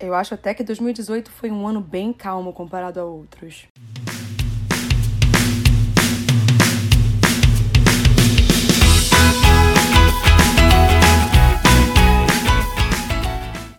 Eu acho até que 2018 foi um ano bem calmo comparado a outros.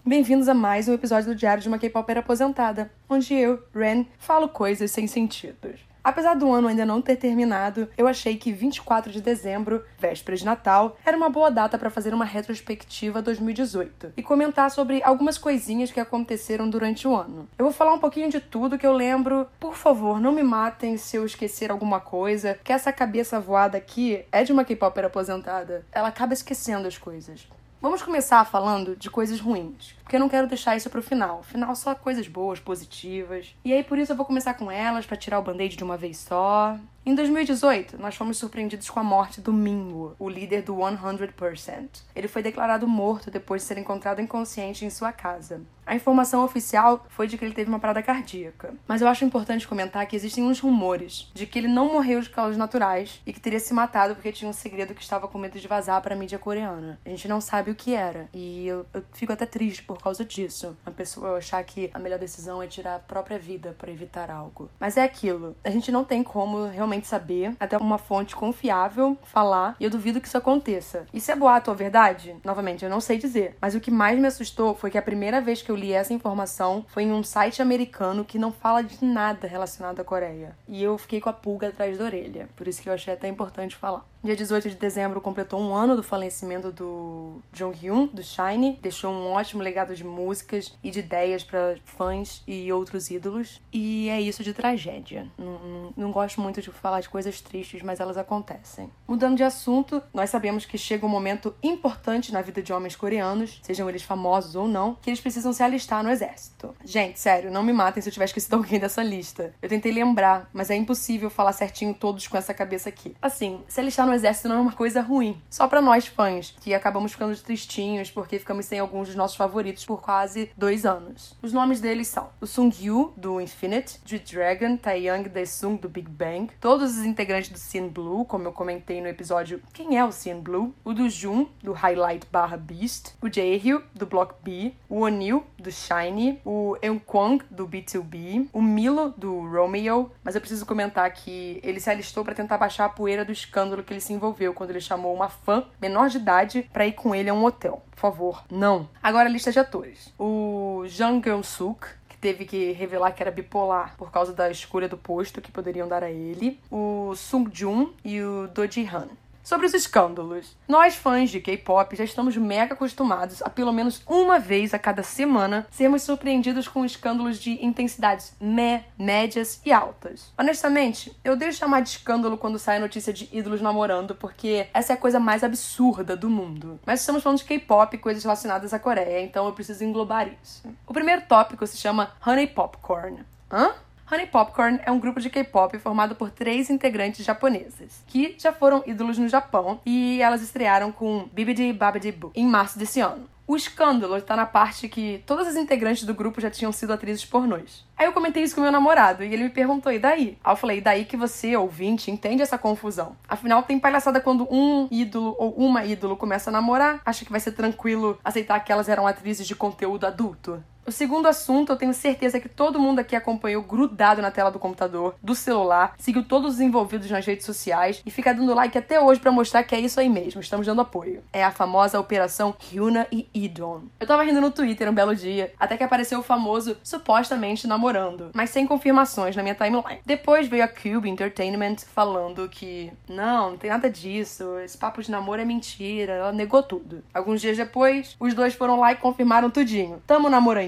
Bem-vindos a mais um episódio do Diário de uma K-Popper aposentada, onde eu, Ren, falo coisas sem sentidos. Apesar do ano ainda não ter terminado, eu achei que 24 de dezembro, véspera de Natal, era uma boa data para fazer uma retrospectiva 2018 e comentar sobre algumas coisinhas que aconteceram durante o ano. Eu vou falar um pouquinho de tudo que eu lembro. Por favor, não me matem se eu esquecer alguma coisa, que essa cabeça voada aqui é de uma K-popper aposentada. Ela acaba esquecendo as coisas. Vamos começar falando de coisas ruins, porque eu não quero deixar isso pro final. Final só coisas boas, positivas. E aí por isso eu vou começar com elas para tirar o band-aid de uma vez só. Em 2018, nós fomos surpreendidos com a morte do Mingo, o líder do 100%. Ele foi declarado morto depois de ser encontrado inconsciente em sua casa. A informação oficial foi de que ele teve uma parada cardíaca, mas eu acho importante comentar que existem uns rumores de que ele não morreu de causas naturais e que teria se matado porque tinha um segredo que estava com medo de vazar para a mídia coreana. A gente não sabe o que era e eu, eu fico até triste por causa disso. A pessoa achar que a melhor decisão é tirar a própria vida para evitar algo. Mas é aquilo, a gente não tem como realmente saber, até uma fonte confiável falar, e eu duvido que isso aconteça. E se é boato ou verdade? Novamente, eu não sei dizer. Mas o que mais me assustou foi que a primeira vez que eu li essa informação foi em um site americano que não fala de nada relacionado à Coreia. E eu fiquei com a pulga atrás da orelha. Por isso que eu achei até importante falar. Dia 18 de dezembro completou um ano do falecimento do Jong-hyun, do Shine. Deixou um ótimo legado de músicas e de ideias para fãs e outros ídolos. E é isso de tragédia. Não, não, não, gosto muito de falar de coisas tristes, mas elas acontecem. Mudando de assunto, nós sabemos que chega um momento importante na vida de homens coreanos, sejam eles famosos ou não, que eles precisam se alistar no exército. Gente, sério, não me matem se eu tiver esquecido alguém dessa lista. Eu tentei lembrar, mas é impossível falar certinho todos com essa cabeça aqui. Assim, se alistar no exército não é uma coisa ruim. Só para nós fãs, que acabamos ficando tristinhos porque ficamos sem alguns dos nossos favoritos por quase dois anos. Os nomes deles são o Sung Yu, do Infinite, G-Dragon, Taeyang Daesung, do Big Bang, todos os integrantes do Cine Blue, como eu comentei no episódio Quem é o Cine Blue? O do Jun, do Highlight barra Beast, o Jaehyo, do Block B, o O'Neill, do Shiny, o Eunkwang, do B2B, o Milo, do Romeo, mas eu preciso comentar que ele se alistou para tentar baixar a poeira do escândalo que ele se envolveu quando ele chamou uma fã menor de idade para ir com ele a um hotel. Por favor, não. Agora a lista de atores. O Jang Geun-suk, teve que revelar que era bipolar por causa da escolha do posto que poderiam dar a ele, o Sung Jun e o Do Ji Han. Sobre os escândalos. Nós, fãs de K-pop, já estamos mega acostumados a pelo menos uma vez a cada semana sermos surpreendidos com escândalos de intensidades mé, médias e altas. Honestamente, eu deixo chamar de escândalo quando sai a notícia de ídolos namorando, porque essa é a coisa mais absurda do mundo. Mas estamos falando de K-pop e coisas relacionadas à Coreia, então eu preciso englobar isso. O primeiro tópico se chama Honey Popcorn. Hã? Honey Popcorn é um grupo de K-pop formado por três integrantes japonesas, que já foram ídolos no Japão e elas estrearam com Bibidi Babidi Boo em março desse ano. O escândalo está na parte que todas as integrantes do grupo já tinham sido atrizes pornôs. Aí eu comentei isso com meu namorado e ele me perguntou, e daí? Aí eu falei, e daí que você, ouvinte, entende essa confusão. Afinal, tem palhaçada quando um ídolo ou uma ídolo começa a namorar, acha que vai ser tranquilo aceitar que elas eram atrizes de conteúdo adulto. O segundo assunto, eu tenho certeza que todo mundo aqui acompanhou grudado na tela do computador, do celular, seguiu todos os envolvidos nas redes sociais e fica dando like até hoje para mostrar que é isso aí mesmo, estamos dando apoio. É a famosa Operação Hyuna e Idon. Eu tava rindo no Twitter um belo dia, até que apareceu o famoso supostamente mas sem confirmações na minha timeline. Depois veio a Cube Entertainment falando que não, não tem nada disso, esse papo de namoro é mentira, ela negou tudo. Alguns dias depois, os dois foram lá e confirmaram tudinho. Tamo namorando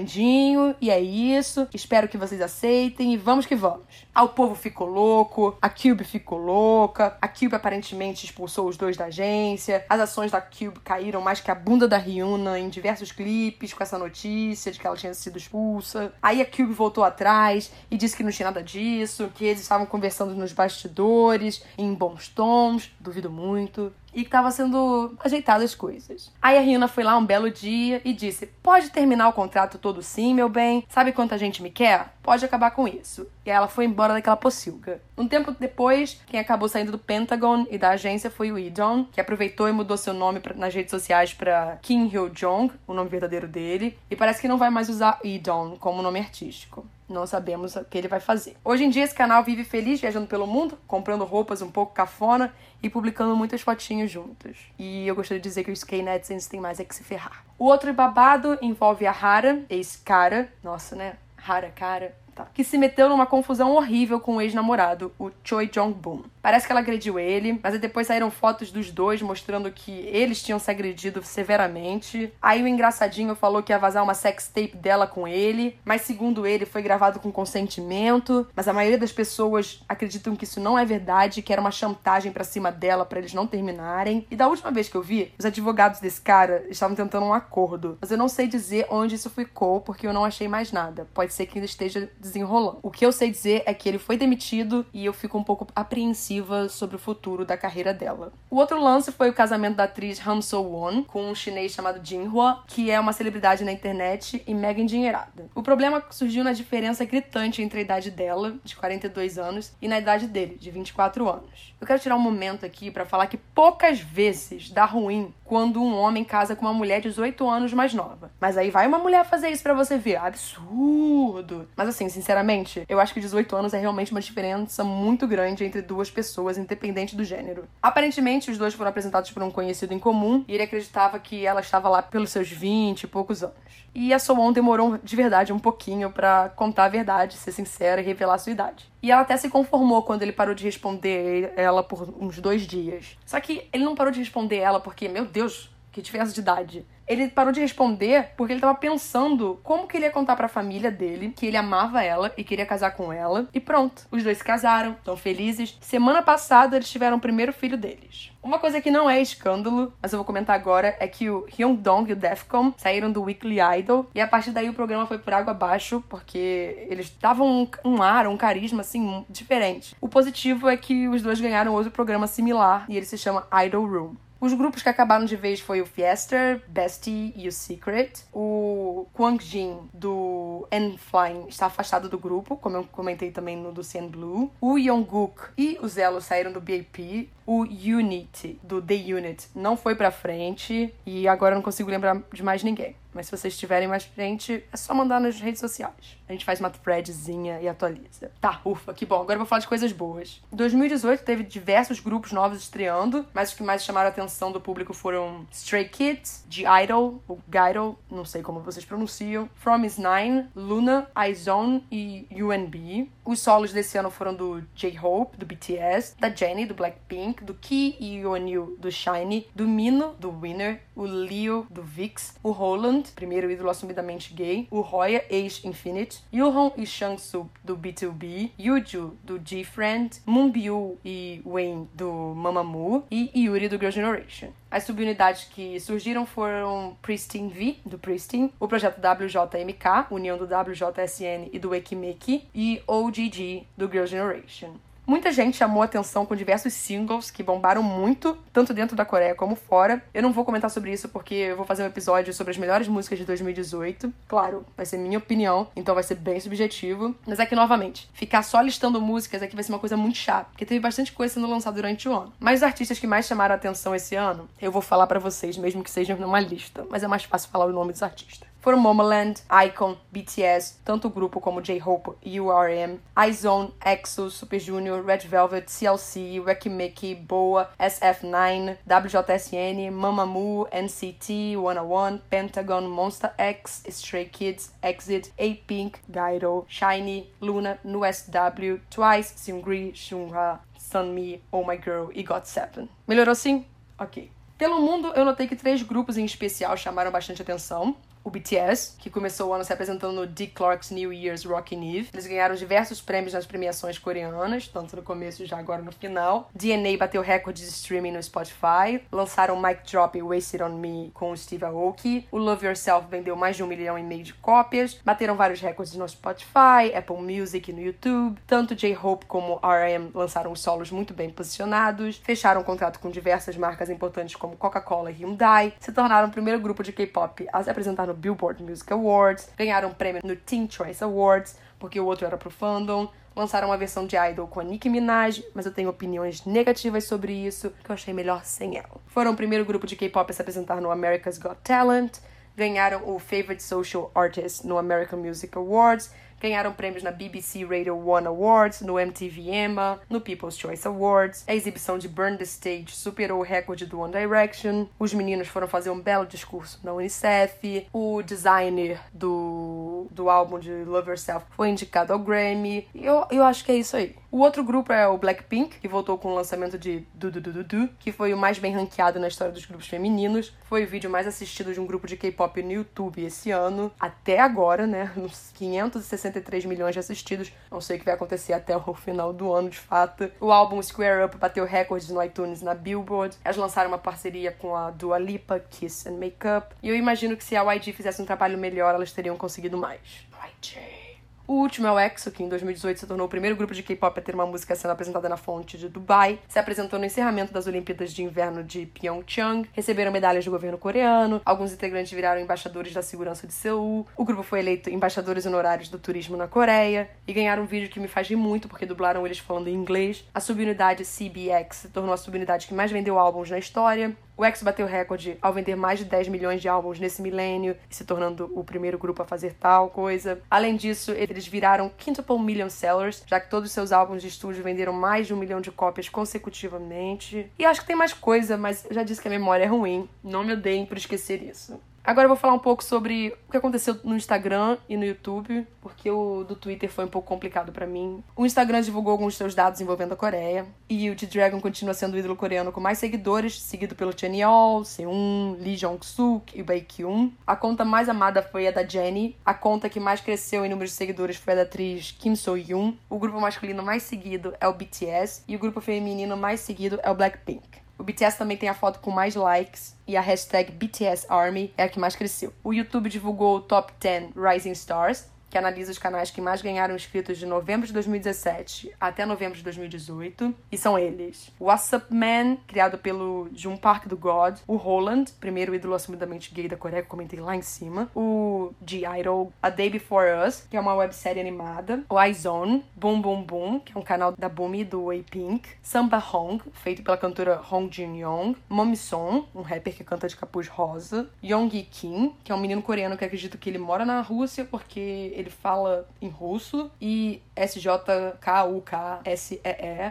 e é isso. Espero que vocês aceitem e vamos que vamos. Ah, o povo ficou louco, a Cube ficou louca, a Cube aparentemente expulsou os dois da agência, as ações da Cube caíram mais que a bunda da Ryuna em diversos clipes com essa notícia de que ela tinha sido expulsa. Aí a Cube voltou atrás e disse que não tinha nada disso, que eles estavam conversando nos bastidores, em bons tons, duvido muito e que tava sendo ajeitadas as coisas. Aí a Rihanna foi lá um belo dia e disse: Pode terminar o contrato todo sim, meu bem. Sabe quanta gente me quer? Pode acabar com isso. E aí ela foi embora daquela pocilga. Um tempo depois, quem acabou saindo do Pentagon e da agência foi o Idon, que aproveitou e mudou seu nome pra, nas redes sociais para Kim Hyo Jong, o nome verdadeiro dele, e parece que não vai mais usar Idon como nome artístico. Não sabemos o que ele vai fazer. Hoje em dia, esse canal vive feliz viajando pelo mundo, comprando roupas um pouco cafona e publicando muitas fotinhos juntos. E eu gostaria de dizer que os K-Netsons têm mais é que se ferrar. O outro babado envolve a Hara, ex-cara. Nossa, né? Hara, cara Tá. que se meteu numa confusão horrível com o ex-namorado, o Choi Jong-boon. Parece que ela agrediu ele, mas depois saíram fotos dos dois mostrando que eles tinham se agredido severamente. Aí o engraçadinho falou que ia vazar uma sex tape dela com ele, mas segundo ele foi gravado com consentimento, mas a maioria das pessoas acreditam que isso não é verdade, que era uma chantagem para cima dela para eles não terminarem. E da última vez que eu vi, os advogados desse cara estavam tentando um acordo, mas eu não sei dizer onde isso ficou porque eu não achei mais nada. Pode ser que ainda esteja desenrolando. O que eu sei dizer é que ele foi demitido e eu fico um pouco apreensiva sobre o futuro da carreira dela. O outro lance foi o casamento da atriz Han So-won com um chinês chamado Jin Hua, que é uma celebridade na internet e mega endinheirada. O problema surgiu na diferença gritante entre a idade dela, de 42 anos, e na idade dele, de 24 anos. Eu quero tirar um momento aqui para falar que poucas vezes dá ruim quando um homem casa com uma mulher de 18 anos mais nova. Mas aí vai uma mulher fazer isso para você ver. Absurdo! Mas assim, sinceramente, eu acho que 18 anos é realmente uma diferença muito grande entre duas pessoas, independente do gênero. Aparentemente, os dois foram apresentados por um conhecido em comum e ele acreditava que ela estava lá pelos seus 20 e poucos anos. E a Soon demorou de verdade um pouquinho para contar a verdade, ser sincera e revelar sua idade. E ela até se conformou quando ele parou de responder ela por uns dois dias. Só que ele não parou de responder ela porque, meu Deus, que diferença de idade. Ele parou de responder porque ele tava pensando como que ele ia contar pra família dele que ele amava ela e queria casar com ela. E pronto, os dois se casaram, estão felizes. Semana passada eles tiveram o primeiro filho deles. Uma coisa que não é escândalo, mas eu vou comentar agora, é que o Hyun Dong e o Defcon saíram do Weekly Idol e a partir daí o programa foi por água abaixo porque eles davam um, um ar, um carisma assim diferente. O positivo é que os dois ganharam outro programa similar e ele se chama Idol Room. Os grupos que acabaram de vez foi o Fiester, Bestie e o Secret. O Kwang Jin, do N-Flying, está afastado do grupo, como eu comentei também no do CN Blue. O Yongguk e o Zelo saíram do BAP. O Unity, do The Unit, não foi pra frente. E agora eu não consigo lembrar de mais ninguém. Mas se vocês tiverem mais gente, é só mandar nas redes sociais. A gente faz uma threadzinha e atualiza. Tá, ufa, que bom. Agora eu vou falar de coisas boas. Em 2018 teve diversos grupos novos estreando, mas os que mais chamaram a atenção do público foram Stray Kids, G-Idol, ou Gidol, não sei como vocês pronunciam, From Is Nine, Luna, iZone e UNB. Os solos desse ano foram do J-Hope, do BTS, da Jennie, do Blackpink, do Key e Yeonil, do Shiny, do Mino, do Winner, o Leo, do VIX, o Roland, primeiro ídolo assumidamente gay, o Roya, ex-Infinite, Yuhon e Shangsu, do B2B, Yuju, do G-Friend, Moonbyu e Wayne, do Mamamoo, e Yuri, do Girl Generation. As subunidades que surgiram foram Pristine V, do Pristine, o projeto WJMK, união do WJSN e do Ekimeki, e OGG, do Girl Generation. Muita gente chamou atenção com diversos singles que bombaram muito, tanto dentro da Coreia como fora. Eu não vou comentar sobre isso porque eu vou fazer um episódio sobre as melhores músicas de 2018. Claro, vai ser minha opinião, então vai ser bem subjetivo. Mas aqui, novamente, ficar só listando músicas aqui vai ser uma coisa muito chata, porque teve bastante coisa sendo lançada durante o ano. Mas os artistas que mais chamaram atenção esse ano, eu vou falar para vocês, mesmo que sejam numa lista, mas é mais fácil falar o nome dos artistas Momoland, Icon, BTS, tanto o grupo como J-Hope URM, iZone, EXO, Super Junior, Red Velvet, CLC, Wacky Mickey, Boa, SF9, WJSN, Mamamoo, NCT, 101, Pentagon, Monster X, Stray Kids, Exit, A-Pink, Gaido, Shiny, Luna, NUSW, Twice, Seungri, Shunha, Sunmi, Oh My Girl e GOT7. Melhorou sim? Ok. Pelo mundo, eu notei que três grupos em especial chamaram bastante atenção. O BTS, que começou o ano se apresentando no Dick Clark's New Year's Rockin' Eve. Eles ganharam diversos prêmios nas premiações coreanas, tanto no começo já agora no final. DNA bateu recordes de streaming no Spotify. Lançaram Mic Drop e Wasted On Me com o Steve Aoki. O Love Yourself vendeu mais de um milhão e meio de cópias. Bateram vários recordes no Spotify, Apple Music e no YouTube. Tanto J-Hope como R.M. lançaram os solos muito bem posicionados. Fecharam um contrato com diversas marcas importantes como Coca-Cola e Hyundai. Se tornaram o primeiro grupo de K-pop a se apresentar no Billboard Music Awards. Ganharam um prêmio no Teen Choice Awards, porque o outro era pro fandom lançaram uma versão de Idol com a Nicki Minaj, mas eu tenho opiniões negativas sobre isso, que eu achei melhor sem ela. Foram o primeiro grupo de K-pop a se apresentar no America's Got Talent, ganharam o Favorite Social Artist no American Music Awards ganharam prêmios na BBC Radio One Awards, no MTV EMA, no People's Choice Awards. A exibição de Burn the Stage superou o recorde do One Direction. Os meninos foram fazer um belo discurso na Unicef. O designer do, do álbum de Love Yourself foi indicado ao Grammy. Eu, eu acho que é isso aí. O outro grupo é o Blackpink, que voltou com o lançamento de Du Du Du Du Du, que foi o mais bem ranqueado na história dos grupos femininos. Foi o vídeo mais assistido de um grupo de K-pop no YouTube esse ano, até agora, né? Uns 563 milhões de assistidos. Não sei o que vai acontecer até o final do ano, de fato. O álbum Square Up bateu recordes no iTunes na Billboard. Elas lançaram uma parceria com a Dua Lipa, Kiss and Makeup. E eu imagino que se a YG fizesse um trabalho melhor, elas teriam conseguido mais. YG. O último é o EXO, que em 2018 se tornou o primeiro grupo de K-pop a ter uma música sendo apresentada na fonte de Dubai. Se apresentou no encerramento das Olimpíadas de Inverno de Pyeongchang. Receberam medalhas do governo coreano. Alguns integrantes viraram embaixadores da segurança de Seul. O grupo foi eleito embaixadores honorários do turismo na Coreia. E ganharam um vídeo que me faz rir muito, porque dublaram eles falando em inglês. A subunidade CBX se tornou a subunidade que mais vendeu álbuns na história. O X bateu recorde ao vender mais de 10 milhões de álbuns nesse milênio, se tornando o primeiro grupo a fazer tal coisa. Além disso, eles viraram quintuple million sellers, já que todos os seus álbuns de estúdio venderam mais de um milhão de cópias consecutivamente. E acho que tem mais coisa, mas já disse que a memória é ruim. Não me odeiem por esquecer isso. Agora eu vou falar um pouco sobre o que aconteceu no Instagram e no YouTube, porque o do Twitter foi um pouco complicado para mim. O Instagram divulgou alguns seus dados envolvendo a Coreia, e o G-Dragon continua sendo o ídolo coreano com mais seguidores, seguido pelo Yeol, Seun, Lee Jong-suk e Baekhyun. A conta mais amada foi a da Jennie, a conta que mais cresceu em número de seguidores foi a da atriz Kim So-yoon. O grupo masculino mais seguido é o BTS, e o grupo feminino mais seguido é o Blackpink. O BTS também tem a foto com mais likes e a hashtag BTSArmy é a que mais cresceu. O YouTube divulgou o Top 10 Rising Stars, que analisa os canais que mais ganharam inscritos de novembro de 2017 até novembro de 2018. E são eles: What's Up Man, criado pelo Jun Park do God, o Roland, primeiro ídolo assumidamente gay da Coreia, que comentei lá em cima, o G-Idol, A Day Before Us, que é uma websérie animada, o iZone, Boom Boom Boom, que é um canal da Boom e do A-Pink, Samba Hong, feito pela cantora Hong Jin-young, Mommy Son, um rapper que canta de capuz rosa, Yonggi Kim, que é um menino coreano que acredito que ele mora na Rússia porque ele fala em russo, e SJKUKSEE,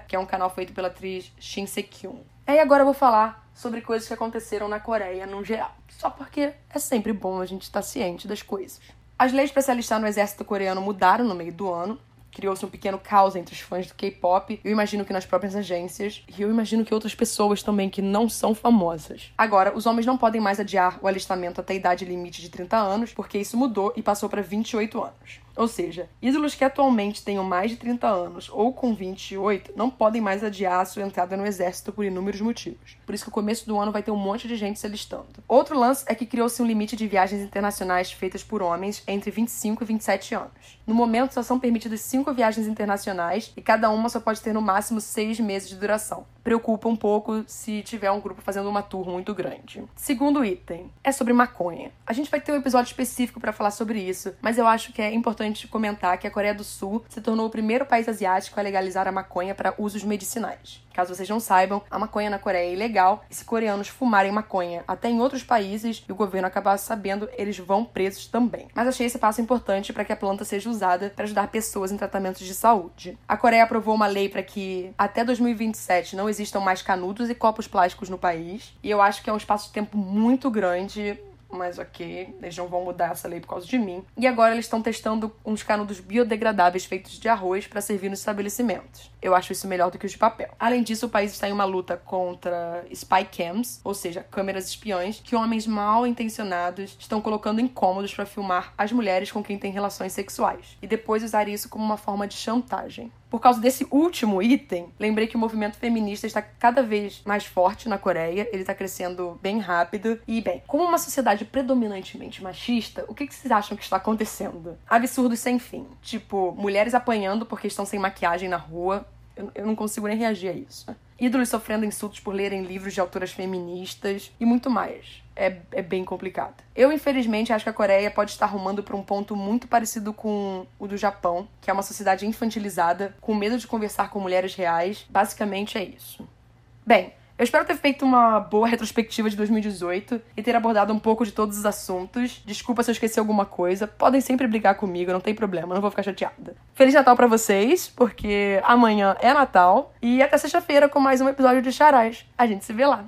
que é um canal feito pela atriz Shin Se-kyun. E agora eu vou falar sobre coisas que aconteceram na Coreia no geral, só porque é sempre bom a gente estar ciente das coisas. As leis para se alistar no exército coreano mudaram no meio do ano, criou-se um pequeno caos entre os fãs do K-pop. Eu imagino que nas próprias agências. E eu imagino que outras pessoas também que não são famosas. Agora, os homens não podem mais adiar o alistamento até a idade limite de 30 anos, porque isso mudou e passou para 28 anos. Ou seja, ídolos que atualmente tenham mais de 30 anos ou com 28 não podem mais adiar a sua entrada no exército por inúmeros motivos. Por isso que o começo do ano vai ter um monte de gente se alistando. Outro lance é que criou-se um limite de viagens internacionais feitas por homens entre 25 e 27 anos. No momento, só são permitidas 5 viagens internacionais e cada uma só pode ter no máximo 6 meses de duração. Preocupa um pouco se tiver um grupo fazendo uma tour muito grande. Segundo item é sobre maconha. A gente vai ter um episódio específico para falar sobre isso, mas eu acho que é importante importante comentar que a Coreia do Sul se tornou o primeiro país asiático a legalizar a maconha para usos medicinais. Caso vocês não saibam, a maconha na Coreia é ilegal e se coreanos fumarem maconha até em outros países e o governo acabar sabendo, eles vão presos também. Mas achei esse passo importante para que a planta seja usada para ajudar pessoas em tratamentos de saúde. A Coreia aprovou uma lei para que até 2027 não existam mais canudos e copos plásticos no país, e eu acho que é um espaço de tempo muito grande mas ok, eles não vão mudar essa lei por causa de mim. E agora eles estão testando uns canudos biodegradáveis feitos de arroz para servir nos estabelecimentos. Eu acho isso melhor do que os de papel. Além disso, o país está em uma luta contra spy cams, ou seja, câmeras espiões, que homens mal intencionados estão colocando em cômodos para filmar as mulheres com quem têm relações sexuais e depois usar isso como uma forma de chantagem. Por causa desse último item, lembrei que o movimento feminista está cada vez mais forte na Coreia, ele está crescendo bem rápido. E, bem, como uma sociedade predominantemente machista, o que vocês acham que está acontecendo? Absurdos sem fim. Tipo, mulheres apanhando porque estão sem maquiagem na rua. Eu, eu não consigo nem reagir a isso. Ídolos sofrendo insultos por lerem livros de autoras feministas e muito mais é, é bem complicado. Eu, infelizmente, acho que a Coreia pode estar arrumando para um ponto muito parecido com o do Japão, que é uma sociedade infantilizada, com medo de conversar com mulheres reais. Basicamente é isso. Bem, eu espero ter feito uma boa retrospectiva de 2018 e ter abordado um pouco de todos os assuntos. Desculpa se eu esqueci alguma coisa. Podem sempre brigar comigo, não tem problema, não vou ficar chateada. Feliz Natal para vocês, porque amanhã é Natal. E até sexta-feira com mais um episódio de Charás. A gente se vê lá.